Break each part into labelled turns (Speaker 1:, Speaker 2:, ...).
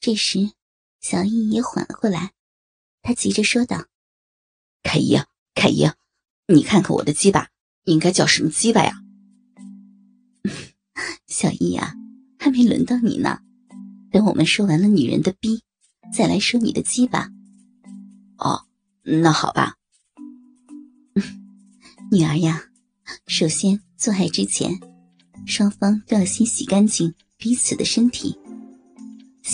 Speaker 1: 这时，小易也缓了过来，他急着说道：“
Speaker 2: 凯姨，凯姨，你看看我的鸡巴，应该叫什么鸡巴呀？”
Speaker 1: 小易呀，还没轮到你呢，等我们说完了女人的逼，再来说你的鸡巴。
Speaker 2: 哦，那好吧。
Speaker 1: 女儿呀，首先做爱之前，双方都要先洗干净彼此的身体。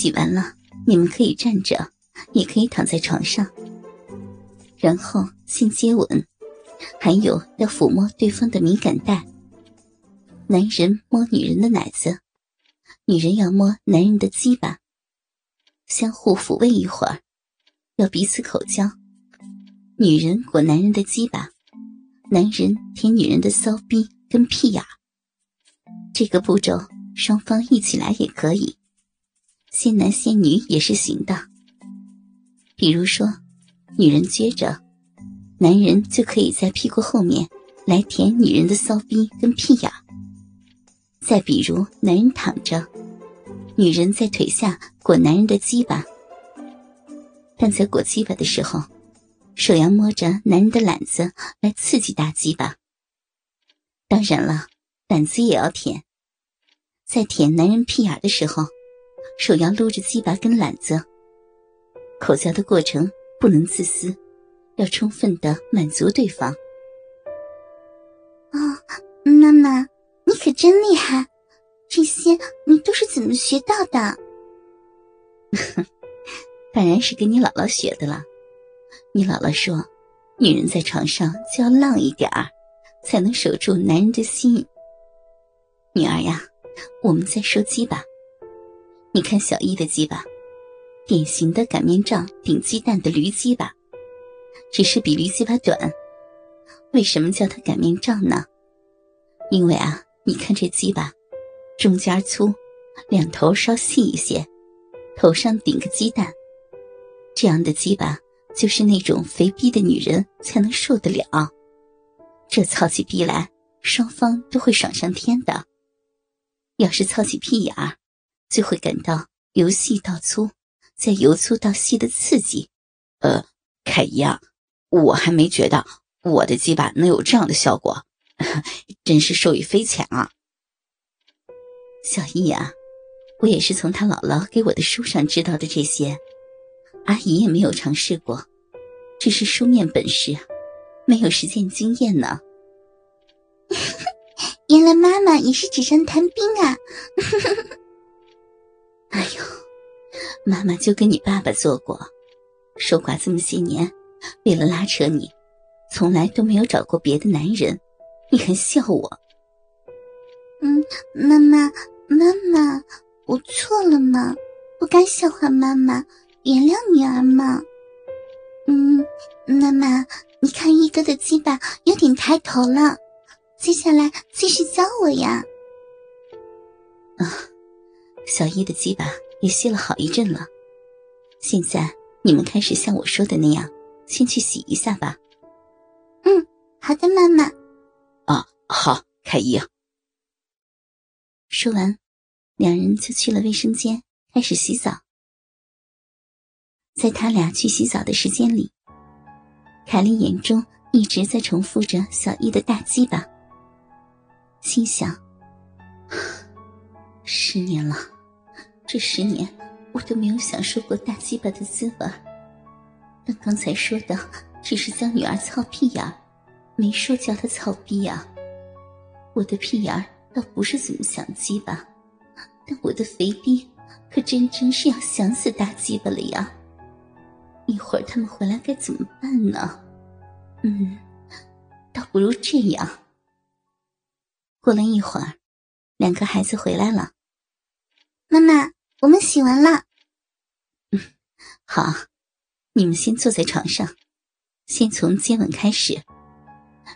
Speaker 1: 洗完了，你们可以站着，也可以躺在床上。然后性接吻，还有要抚摸对方的敏感带。男人摸女人的奶子，女人要摸男人的鸡巴。相互抚慰一会儿，要彼此口交。女人裹男人的鸡巴，男人舔女人的骚逼跟屁眼。这个步骤双方一起来也可以。仙男仙女也是行的。比如说，女人撅着，男人就可以在屁股后面来舔女人的骚逼跟屁眼。再比如，男人躺着，女人在腿下裹男人的鸡巴。但在裹鸡巴的时候，手要摸着男人的懒子来刺激大鸡巴。当然了，胆子也要舔。在舔男人屁眼的时候。手要撸着鸡巴跟懒子，口交的过程不能自私，要充分的满足对方。哦，妈妈，你可真厉害！这些你都是怎么学到的？当然是跟你姥姥学的了。你姥姥说，女人在床上就要浪一点儿，才能守住男人的心。女儿呀，我们再说鸡吧。你看小易的鸡巴，典型的擀面杖顶鸡蛋的驴鸡巴，只是比驴鸡巴短。为什么叫它擀面杖呢？因为啊，你看这鸡巴，中间粗，两头稍细一些，头上顶个鸡蛋，这样的鸡巴就是那种肥逼的女人才能受得了。这操起逼来，双方都会爽上天的。要是操起屁眼儿。就会感到由细到粗，再由粗到细的刺激。
Speaker 2: 呃，凯姨啊，我还没觉得我的鸡巴能有这样的效果，真是受益匪浅啊。
Speaker 1: 小易啊，我也是从他姥姥给我的书上知道的这些，阿姨也没有尝试过，只是书面本事，没有实践经验呢。原来妈妈也是纸上谈兵啊！妈妈就跟你爸爸做过，守寡这么些年，为了拉扯你，从来都没有找过别的男人，你还笑我？嗯，妈妈，妈妈，我错了嘛，不该笑话妈妈，原谅女儿嘛。嗯，妈妈，你看一哥的鸡巴有点抬头了，接下来继续教我呀。啊。小一的鸡巴也歇了好一阵了，现在你们开始像我说的那样，先去洗一下吧。嗯，好的，妈妈。
Speaker 2: 啊，好，凯伊。
Speaker 1: 说完，两人就去了卫生间，开始洗澡。在他俩去洗澡的时间里，凯莉眼中一直在重复着小易的大鸡巴，心想：十年了。这十年，我都没有享受过大鸡巴的滋味。但刚才说的只是教女儿操屁眼没说教她操逼呀。我的屁眼倒不是怎么想鸡巴，但我的肥逼可真真是要想死大鸡巴了呀！一会儿他们回来该怎么办呢？嗯，倒不如这样。过了一会儿，两个孩子回来了，妈妈。
Speaker 3: 我们洗完了。
Speaker 1: 嗯，好，你们先坐在床上，先从接吻开始。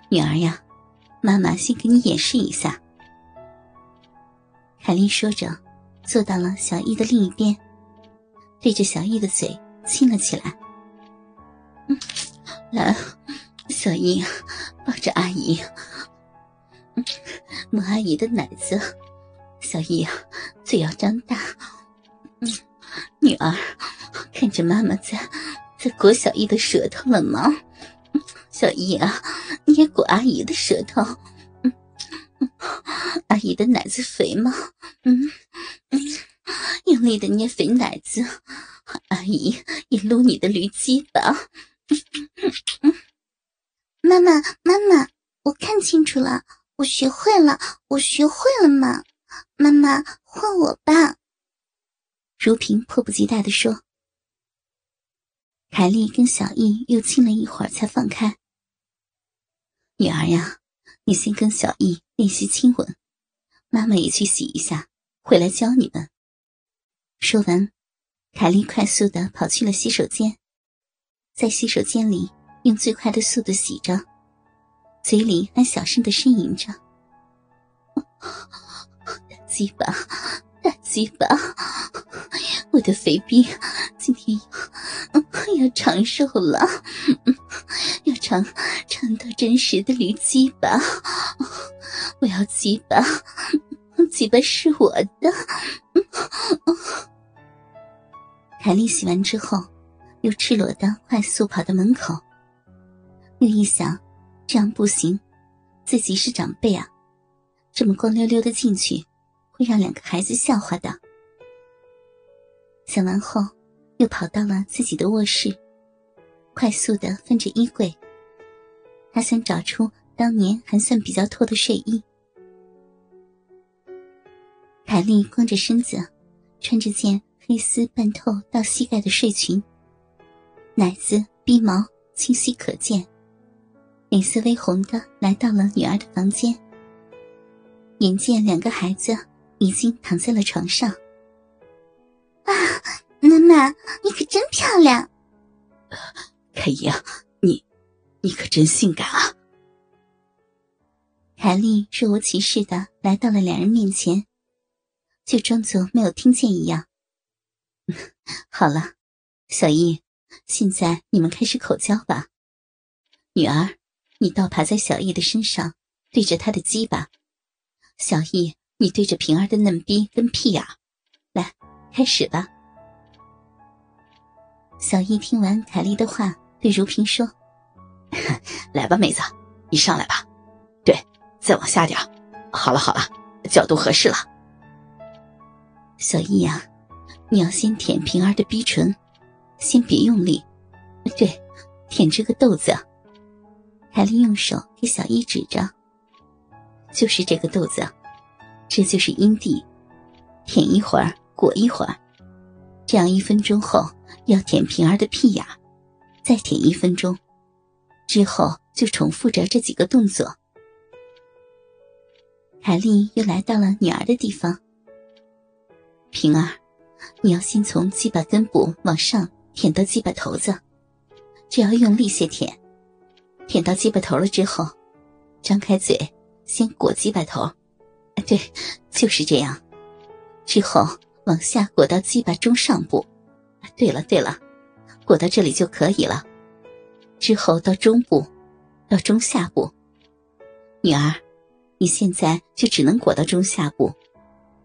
Speaker 1: 女儿呀，妈妈先给你演示一下。凯莉说着，坐到了小易的另一边，对着小易的嘴亲了起来。嗯，来，小易，抱着阿姨，嗯摸阿姨的奶子。小易啊，嘴要张大。嗯，女儿，看着妈妈在在裹小易的舌头了吗？小易啊，你也裹阿姨的舌头。阿姨的奶子肥吗？嗯嗯，用力的捏肥奶子，阿姨也撸你的驴鸡吧。
Speaker 3: 妈妈，妈妈，我看清楚了，我学会了，我学会了嘛。妈妈，换我吧。”
Speaker 1: 如萍迫不及待地说。凯莉跟小易又亲了一会儿，才放开。女儿呀，你先跟小易练习亲吻，妈妈也去洗一下，回来教你们。说完，凯莉快速的跑去了洗手间，在洗手间里用最快的速度洗着，嘴里还小声的呻吟着。鸡巴，鸡巴！我的肥逼今天要要长寿了，要长长到真实的驴鸡巴！我要鸡巴，鸡巴是我的。凯莉洗完之后，又赤裸的快速跑到门口，又一想，这样不行，自己是长辈啊，这么光溜溜的进去。会让两个孩子笑话的。想完后，又跑到了自己的卧室，快速的翻着衣柜。他想找出当年还算比较透的睡衣。凯莉光着身子，穿着件黑丝半透到膝盖的睡裙，奶子、逼毛清晰可见，脸色微红的来到了女儿的房间。眼见两个孩子。已经躺在了床上。
Speaker 3: 啊，妈妈，你可真漂亮！
Speaker 1: 凯伊，你，你可真性感啊！凯莉若无其事的来到了两人面前，就装作没有听见一样。好了，小易，现在你们开始口交吧。女儿，你倒爬在小易的身上，对着他的鸡巴。小易。你对着平儿的嫩逼跟屁眼，来，开始吧。小易听完凯莉的话，对如萍说：“ 来吧，妹子，你上来吧。对，再往下点好了好了，角度合适了。小易呀，你要先舔平儿的逼唇，先别用力。对，舔这个豆子。”凯莉用手给小易指着：“就是这个豆子。”这就是阴蒂，舔一会儿，裹一会儿，这样一分钟后要舔平儿的屁眼，再舔一分钟，之后就重复着这几个动作。凯莉又来到了女儿的地方。平儿，你要先从鸡巴根部往上舔到鸡巴头子，只要用力些舔，舔到鸡巴头了之后，张开嘴，先裹鸡巴头。对，就是这样。之后往下裹到鸡巴中上部。对了对了，裹到这里就可以了。之后到中部，到中下部。女儿，你现在就只能裹到中下部。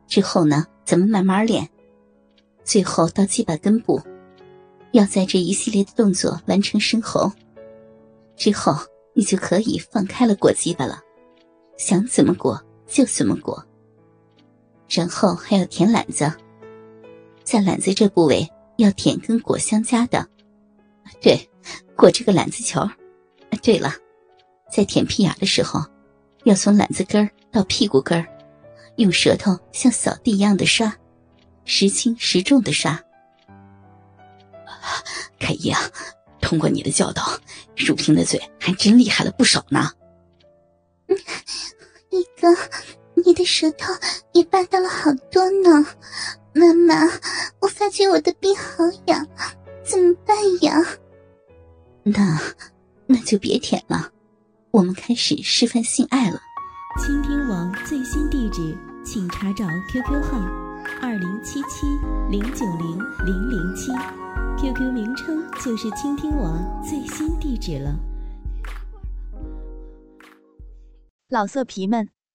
Speaker 1: 之后呢，咱们慢慢练。最后到鸡巴根部，要在这一系列的动作完成生喉。之后你就可以放开了裹鸡巴了，想怎么裹。就这么裹，然后还要舔懒子，在懒子这部位要舔跟裹相加的，对，裹这个懒子球。对了，在舔屁眼的时候，要从懒子根到屁股根，用舌头像扫地一样的刷，时轻时重的刷。凯伊啊，通过你的教导，汝萍的嘴还真厉害了不少呢。
Speaker 3: 一哥，你的舌头也霸道了好多呢，
Speaker 1: 妈妈，我发觉我的病好痒，怎么办呀？
Speaker 3: 那，那就别舔了，我们开始示范性爱了。
Speaker 4: 倾听网最新地址，请查找 QQ 号二零七七零九零零零七，QQ 名称就是倾听网最新地址了。
Speaker 5: 老色皮们，